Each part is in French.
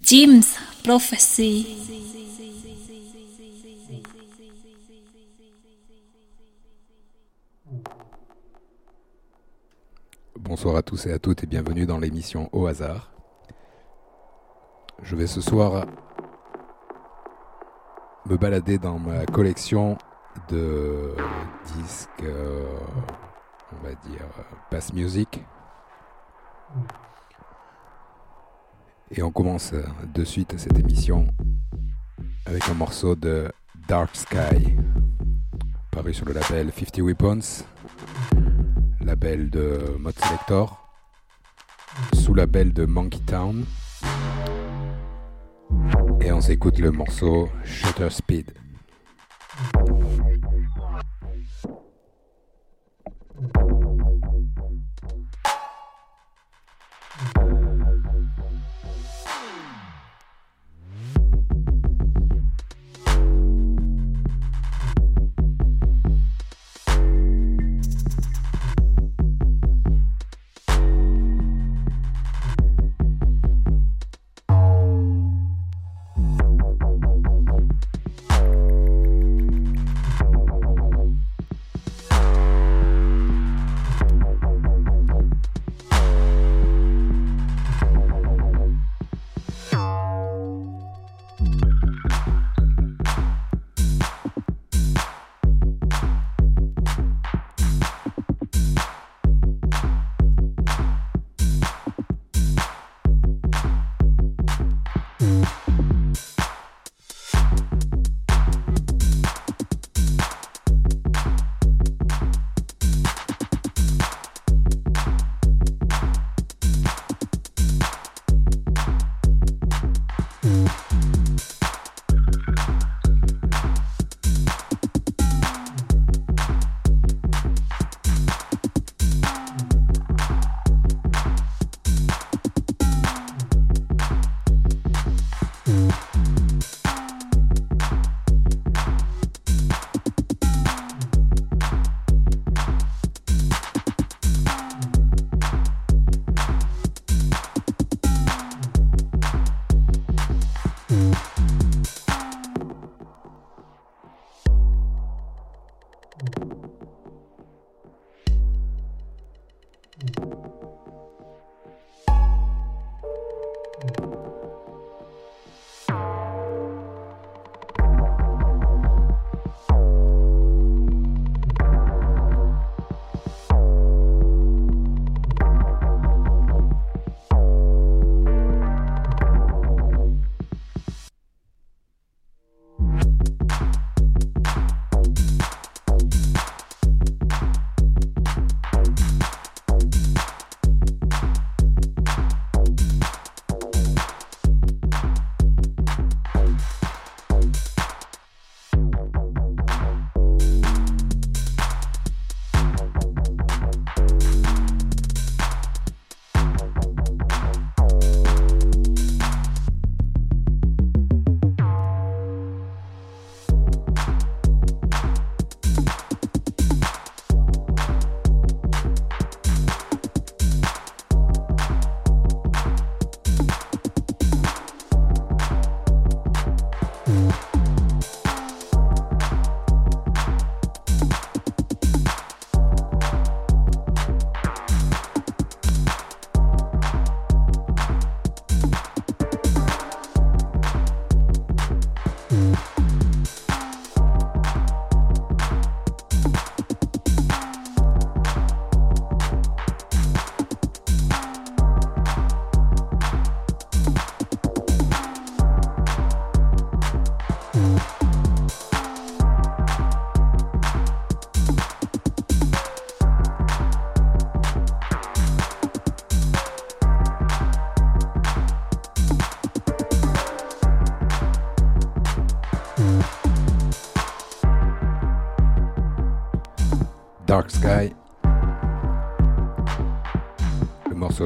Jim's Prophecy. Bonsoir à tous et à toutes et bienvenue dans l'émission Au hasard. Je vais ce soir me balader dans ma collection de disques, euh, on va dire, euh, bass music. Et on commence euh, de suite cette émission avec un morceau de Dark Sky, paru sur le label 50 Weapons, label de Mode Selector, sous label de Monkey Town. Et on s'écoute le morceau Shutter Speed.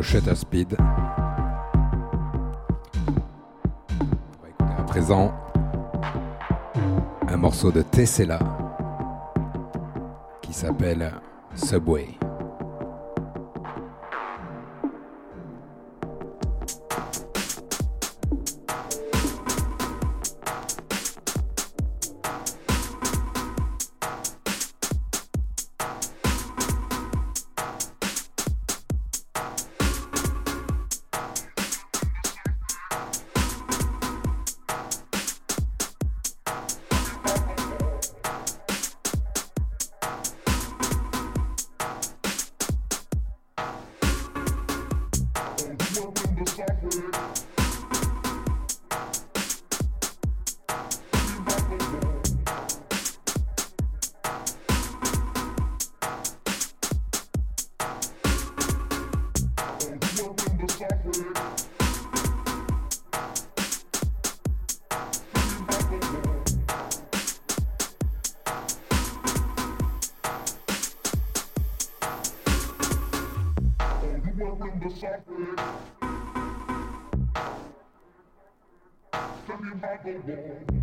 Morceau Shutter Speed. À présent un morceau de Tessella qui s'appelle Subway. off it. Standing by the.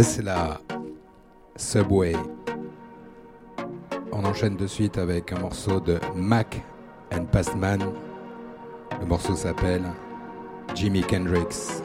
C'est la Subway. On enchaîne de suite avec un morceau de Mac and Pastman. Le morceau s'appelle Jimi Kendricks.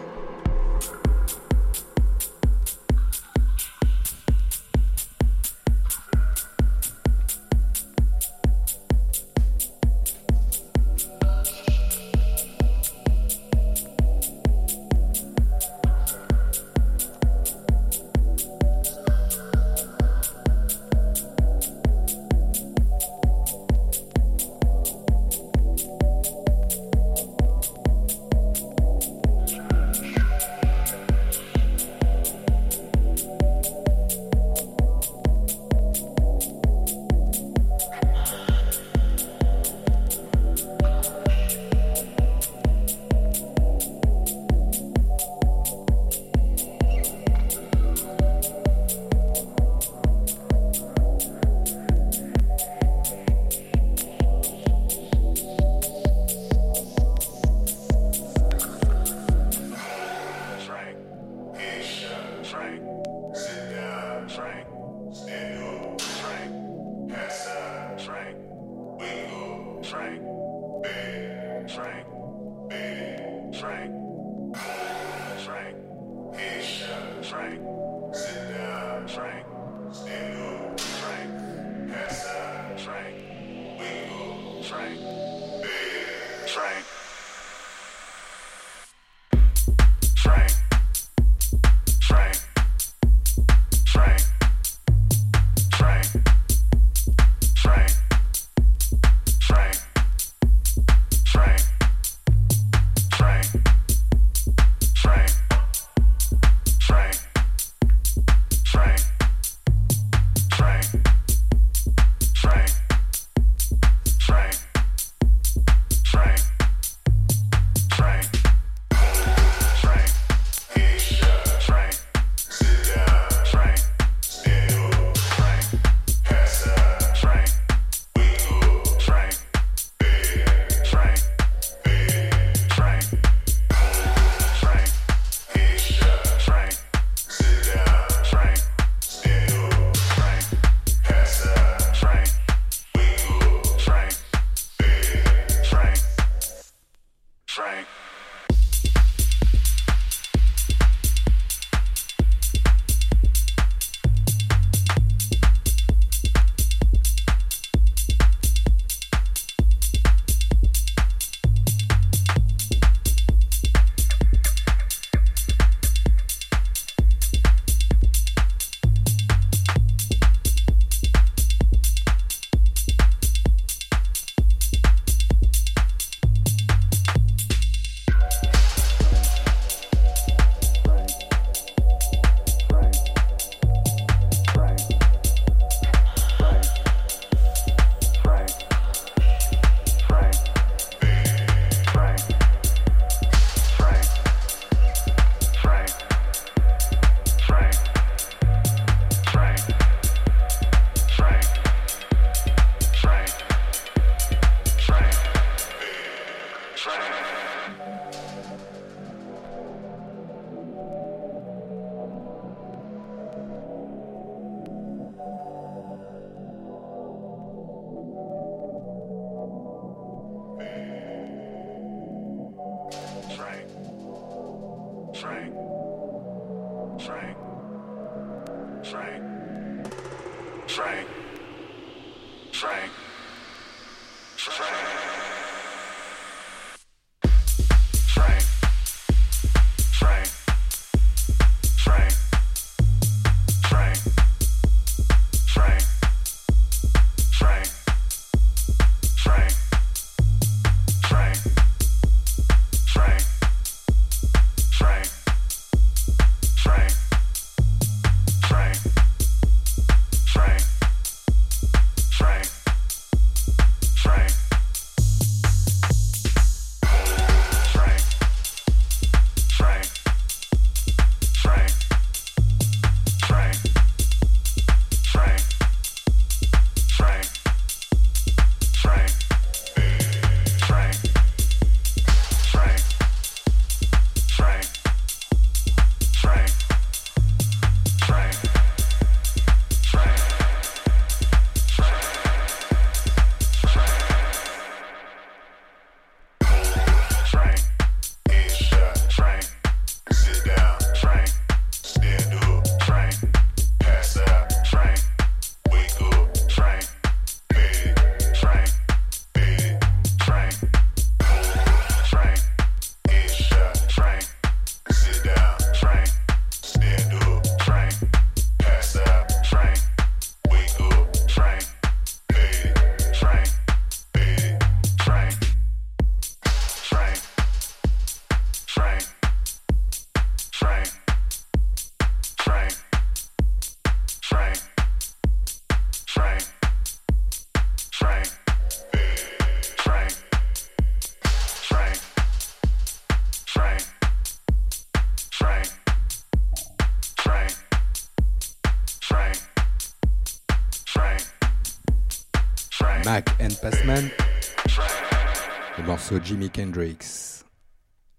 Morceau Jimi Kendricks.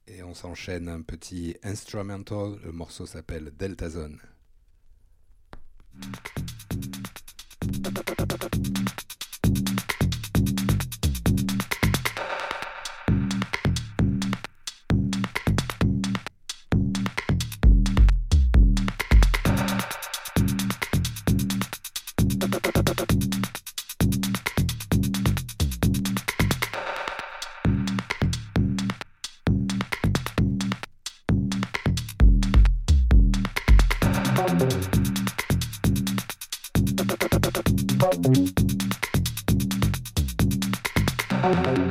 Et on s'enchaîne un petit instrumental, le morceau s'appelle Delta Zone. thank you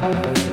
Delta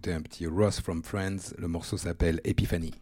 S'écouter un petit Ross from Friends. Le morceau s'appelle Epiphany.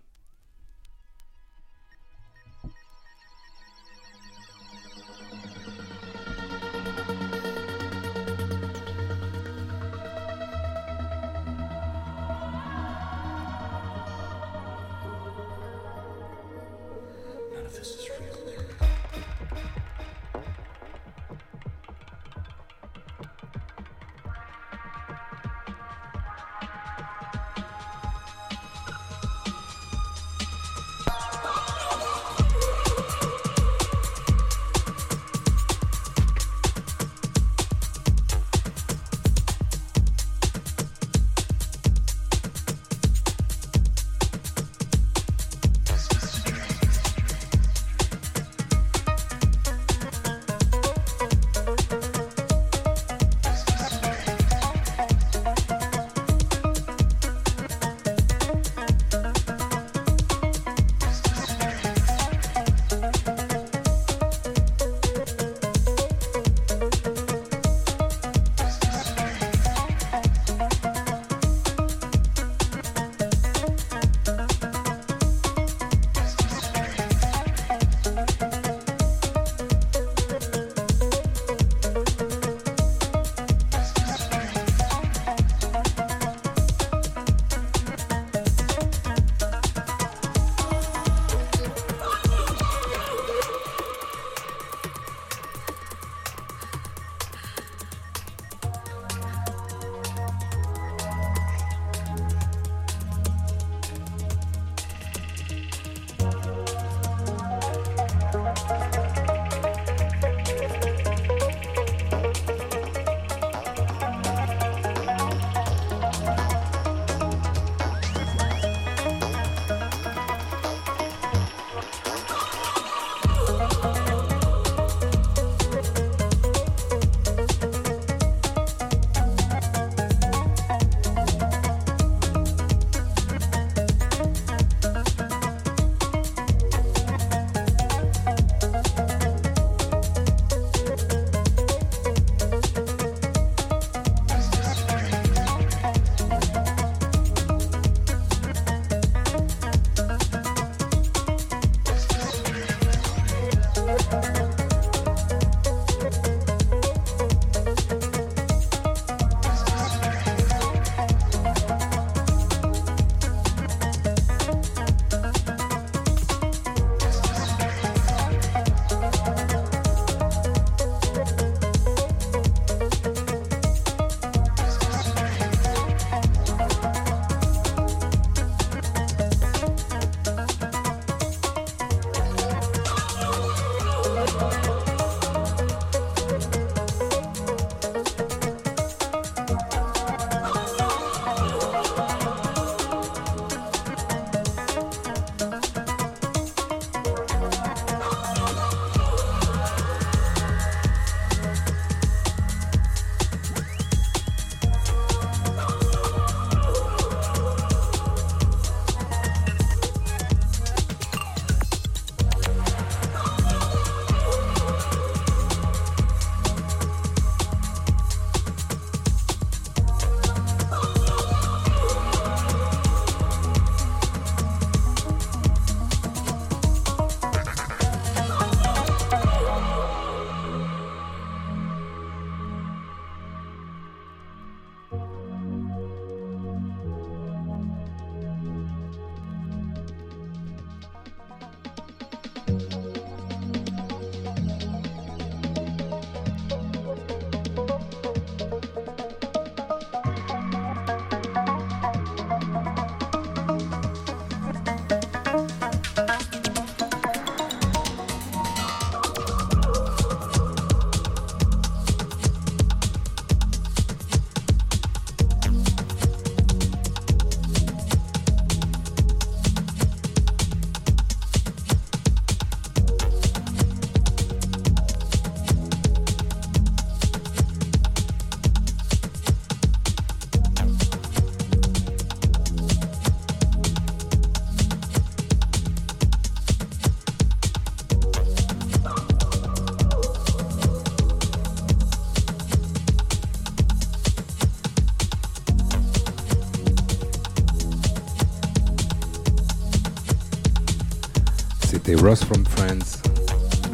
C'était Ross from France,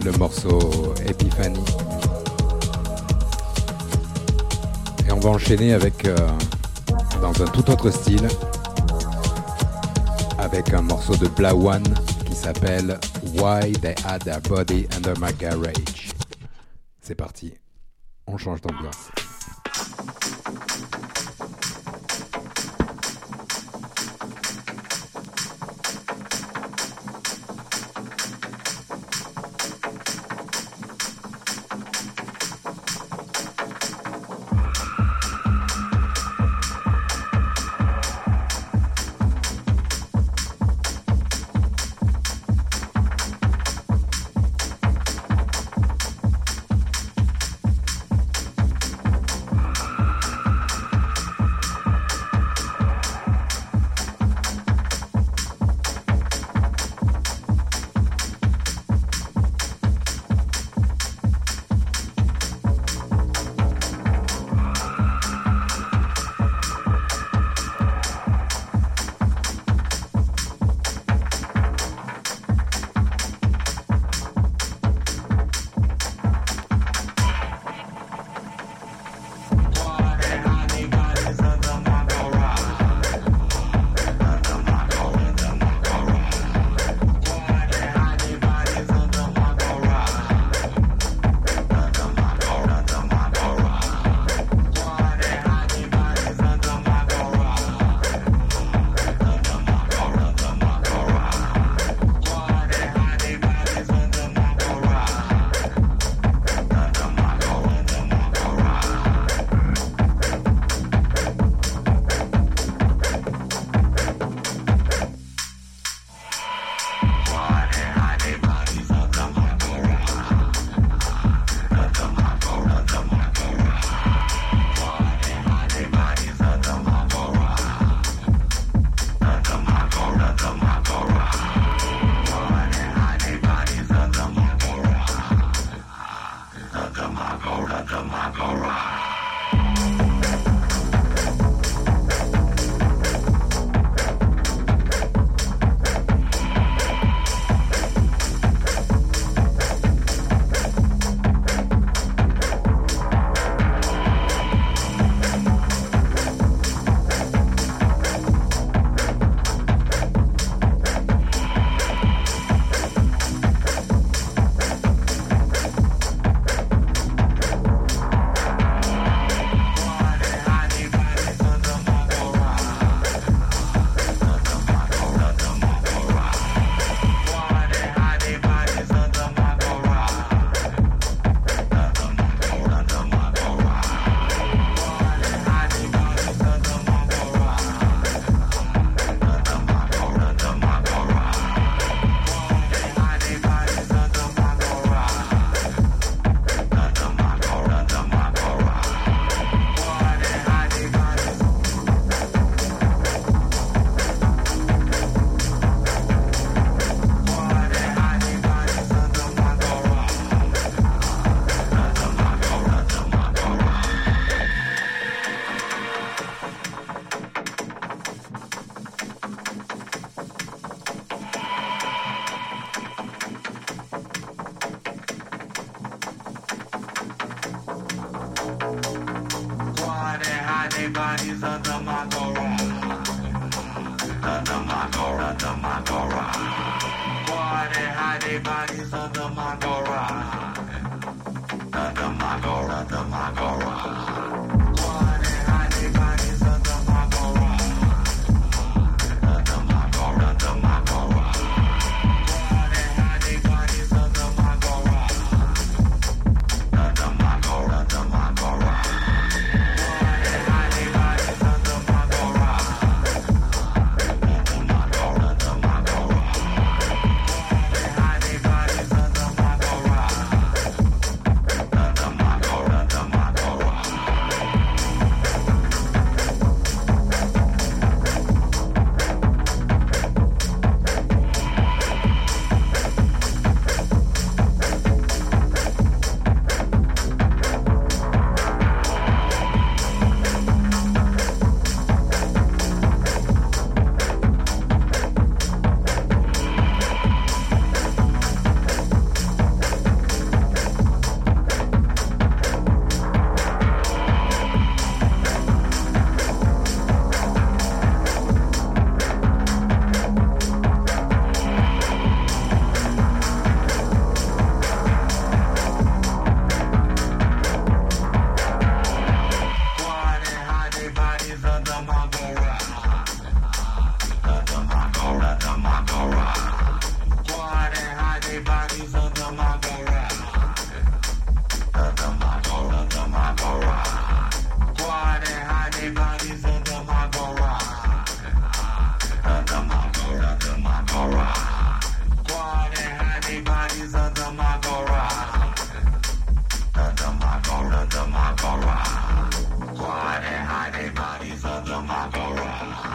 le morceau Epiphany. Et on va enchaîner avec, euh, dans un tout autre style, avec un morceau de Bla One qui s'appelle Why They Had Their Body Under My Garage. C'est parti, on change d'ambiance.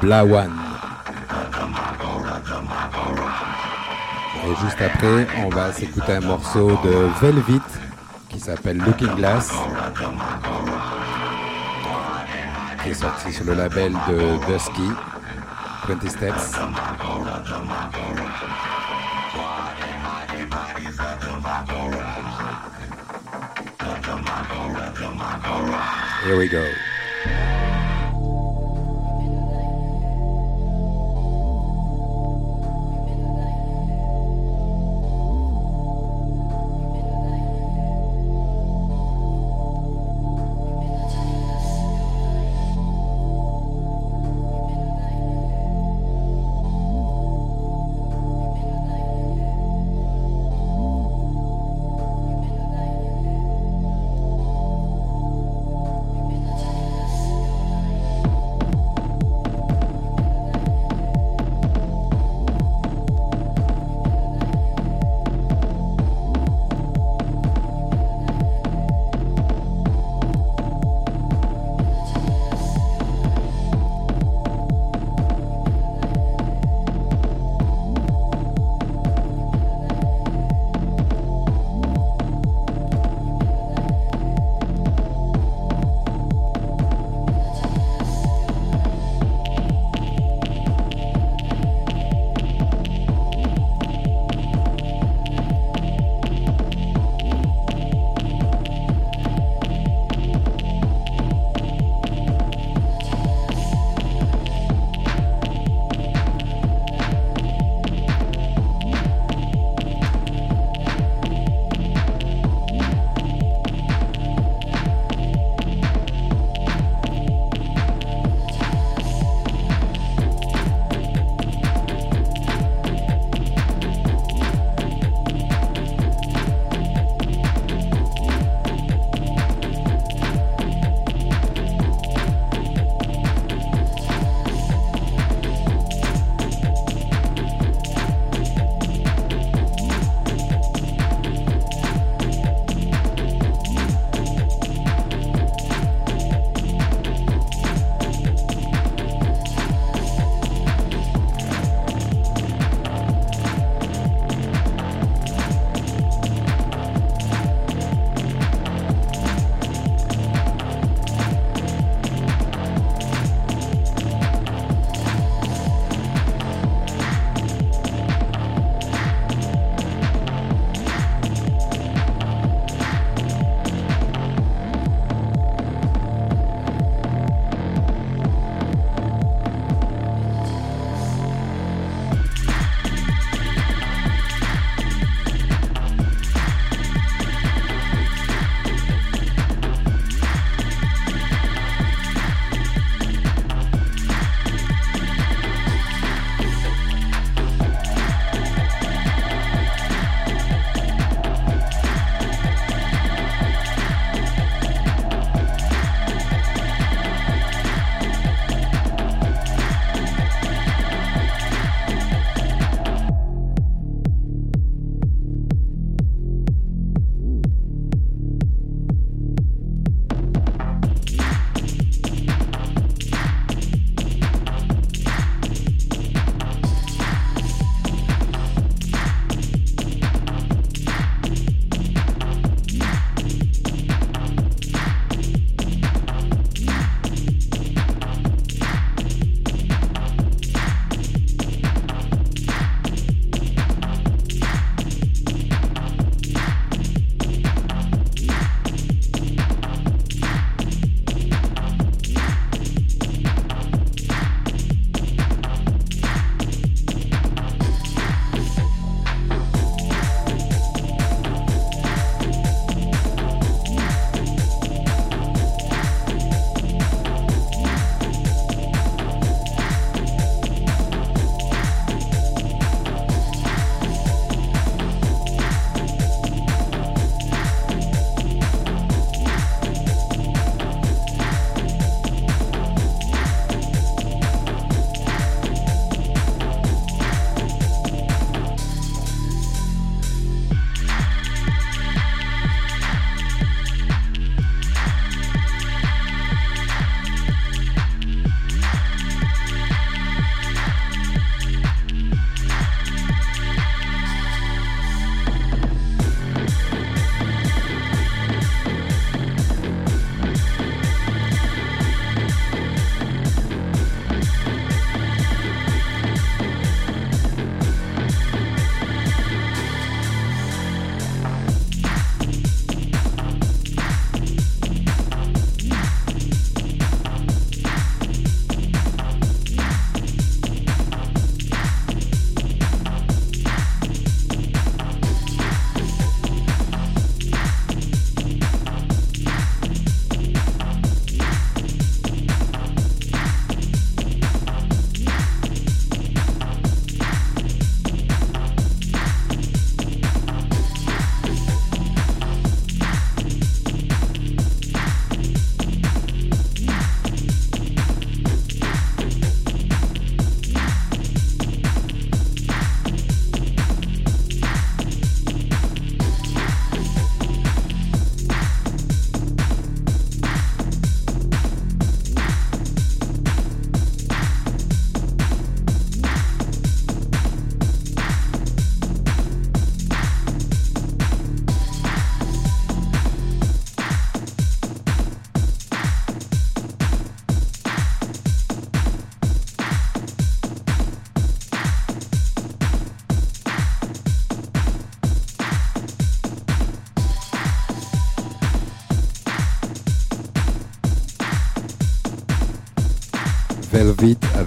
Blawan. Et juste après, on va s'écouter un morceau de Velvet qui s'appelle Looking Glass, qui est sorti sur le label de Dusky, 20 Steps. Here we go.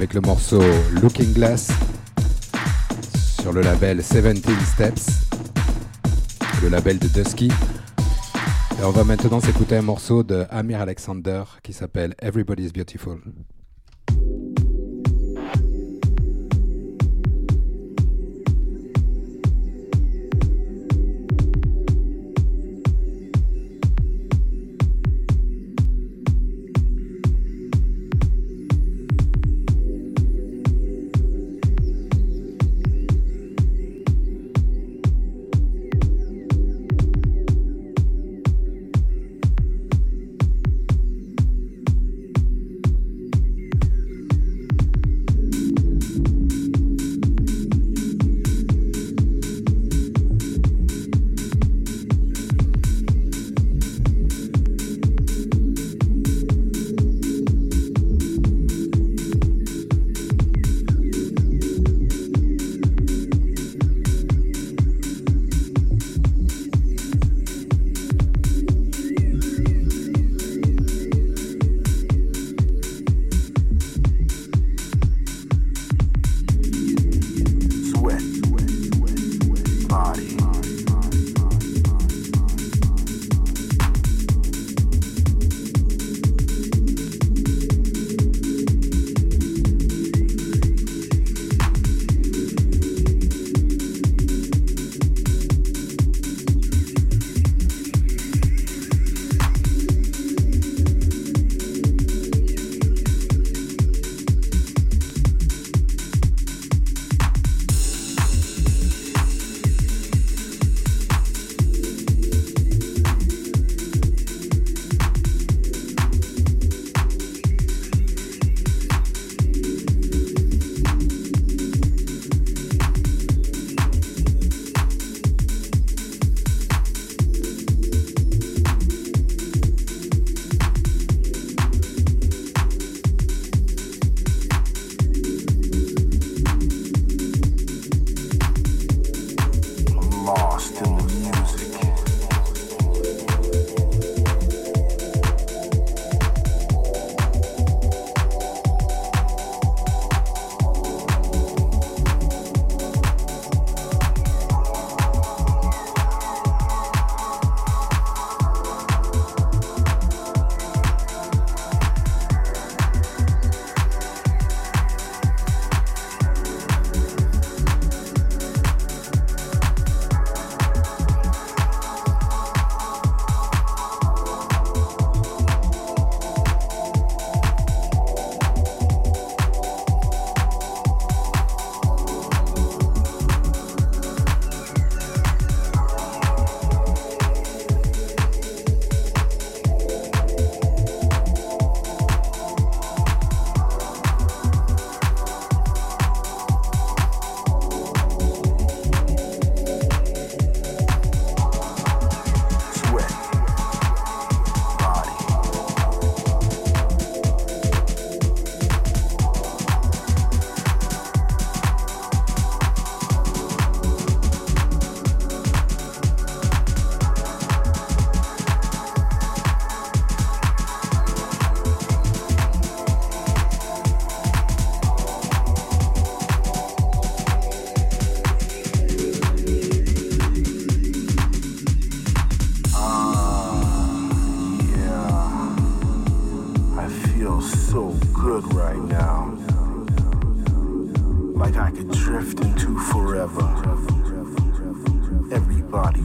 Avec le morceau Looking Glass sur le label 17 Steps, le label de Dusky. Et on va maintenant s'écouter un morceau de Amir Alexander qui s'appelle Everybody's Beautiful.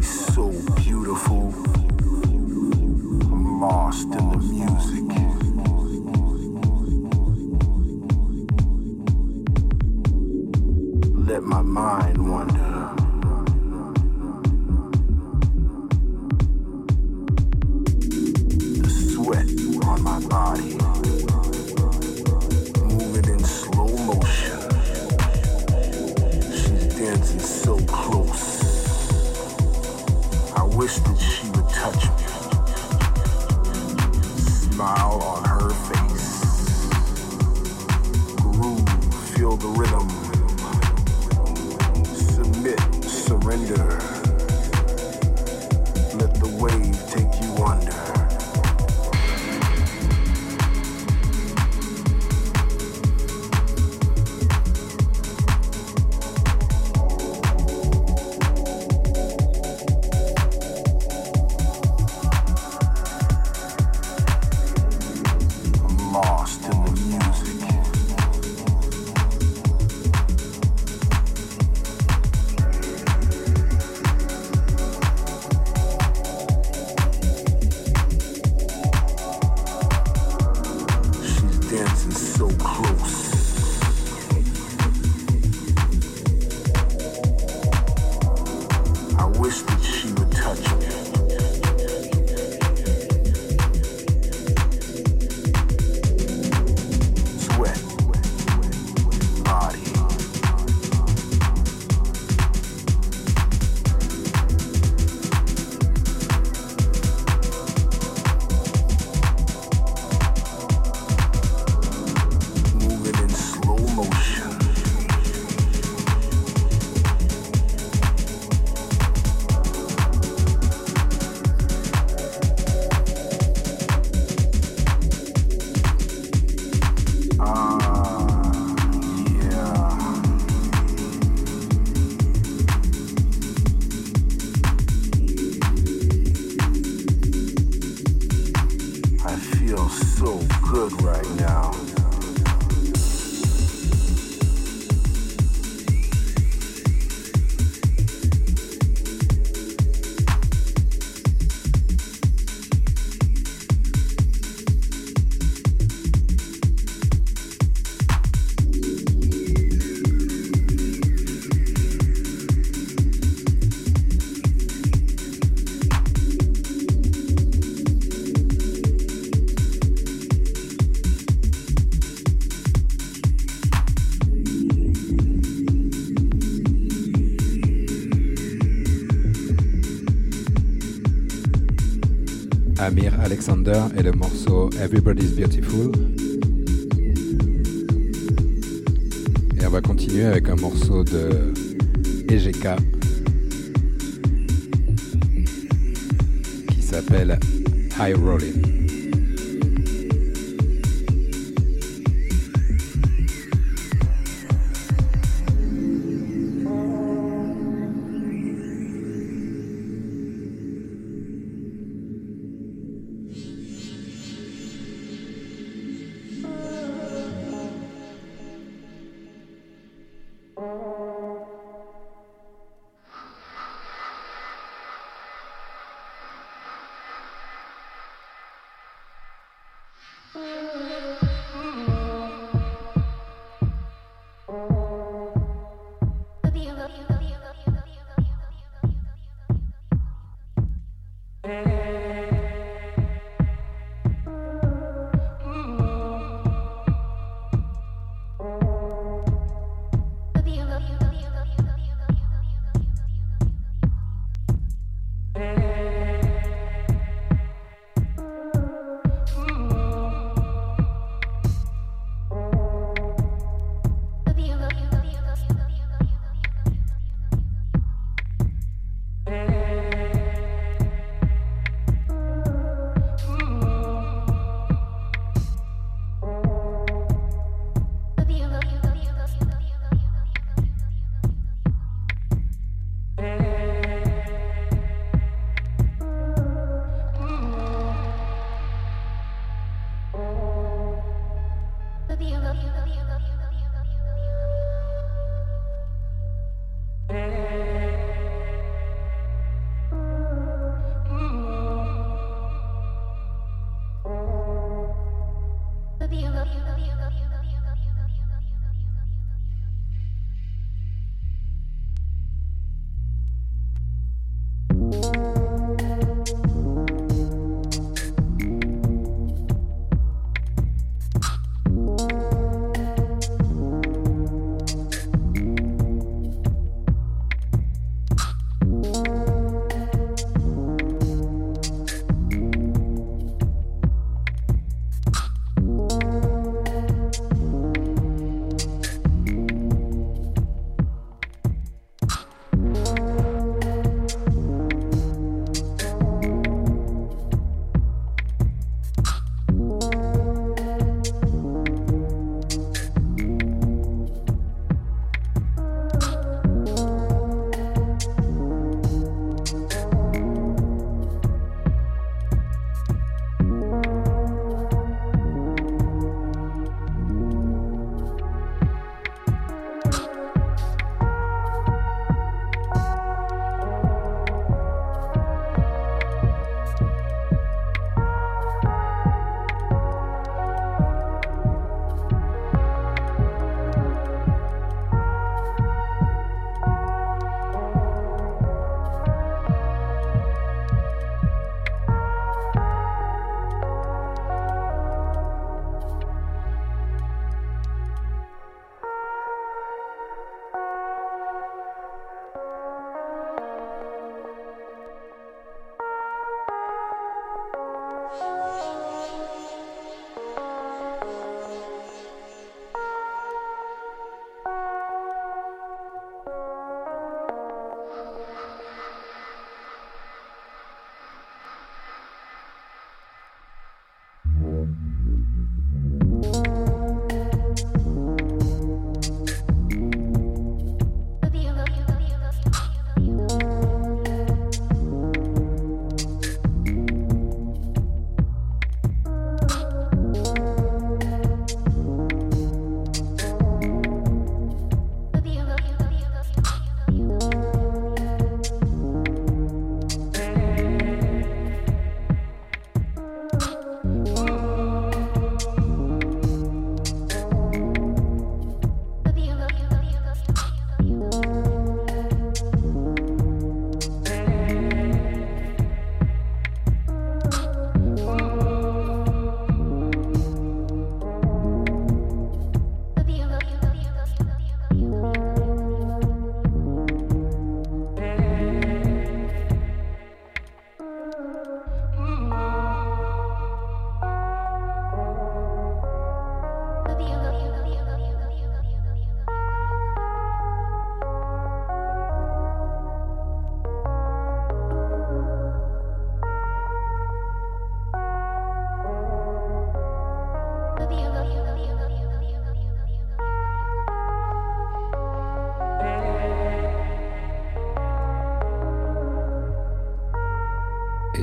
so beautiful. I'm lost in Alexander et le morceau Everybody's Beautiful. Et on va continuer avec un morceau de EGK qui s'appelle High Rolling.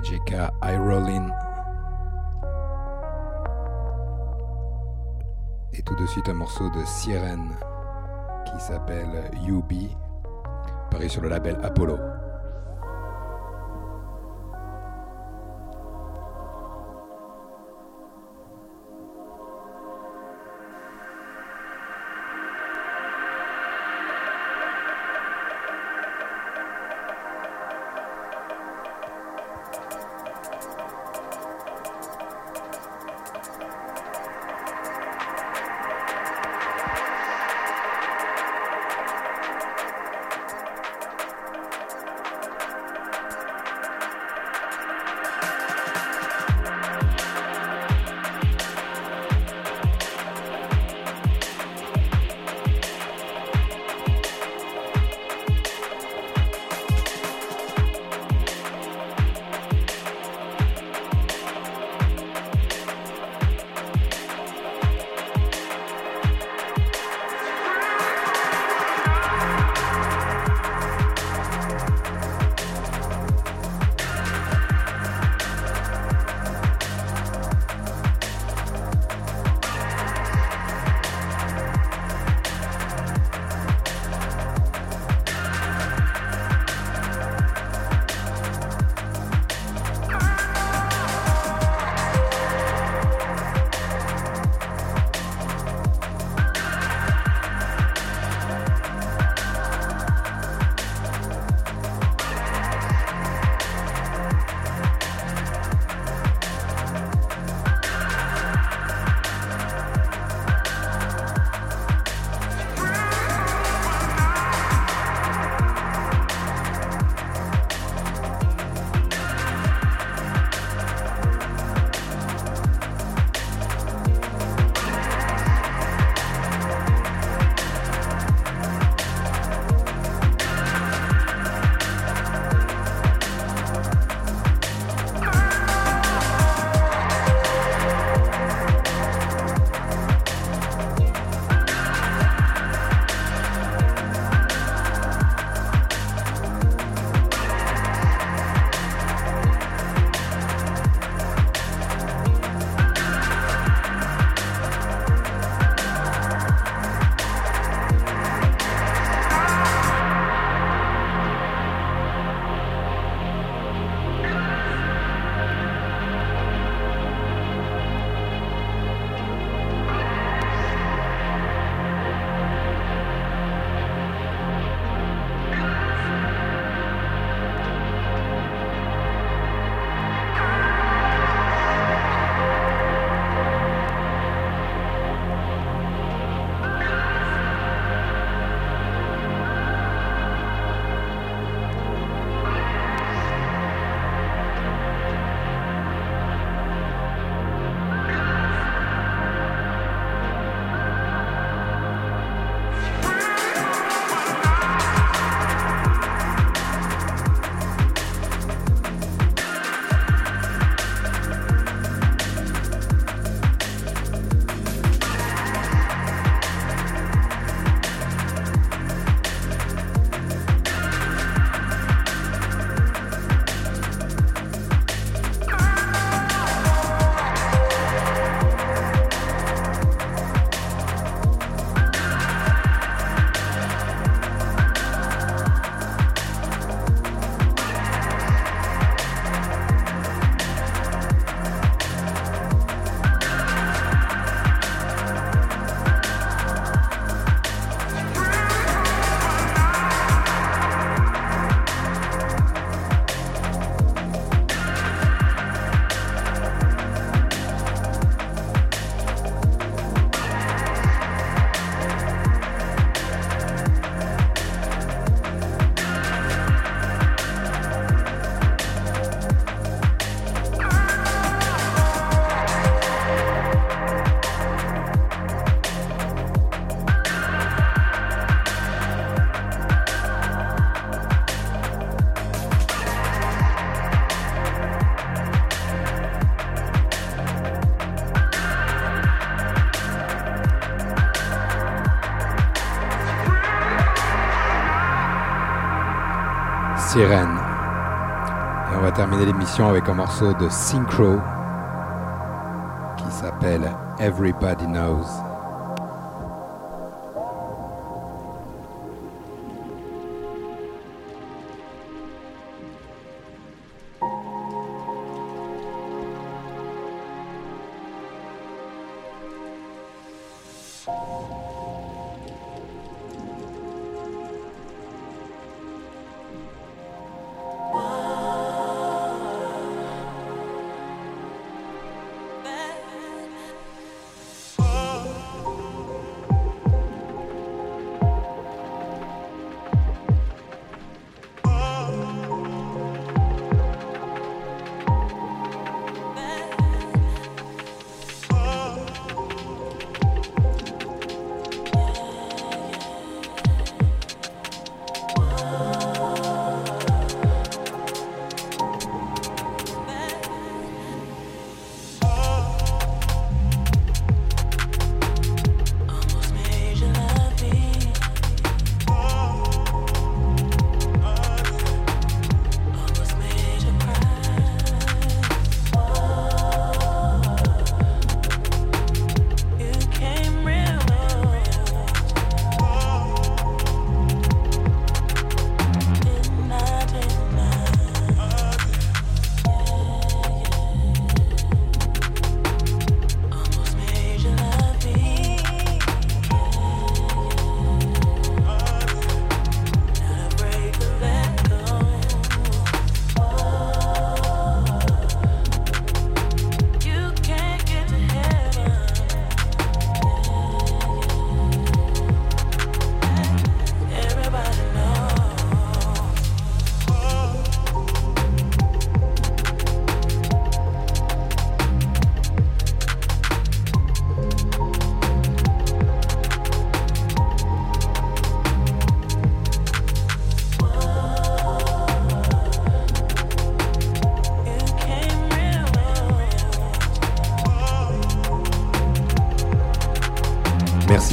JK I. Et tout de suite un morceau de Sirène qui s'appelle UB, paru sur le label Apollo. Et on va terminer l'émission avec un morceau de Synchro qui s'appelle Everybody Knows.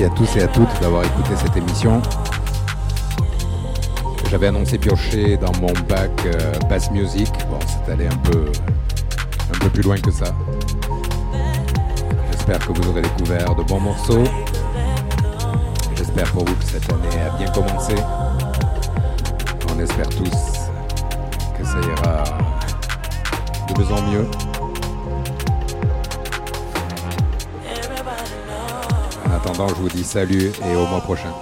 À tous et à toutes d'avoir écouté cette émission. J'avais annoncé piocher dans mon bac euh, Bass Music. Bon, c'est allé un peu, un peu plus loin que ça. J'espère que vous aurez découvert de bons morceaux. J'espère pour vous que cette année a bien commencé. On espère tous que ça ira de mieux en mieux. Attendant, je vous dis salut et au mois prochain.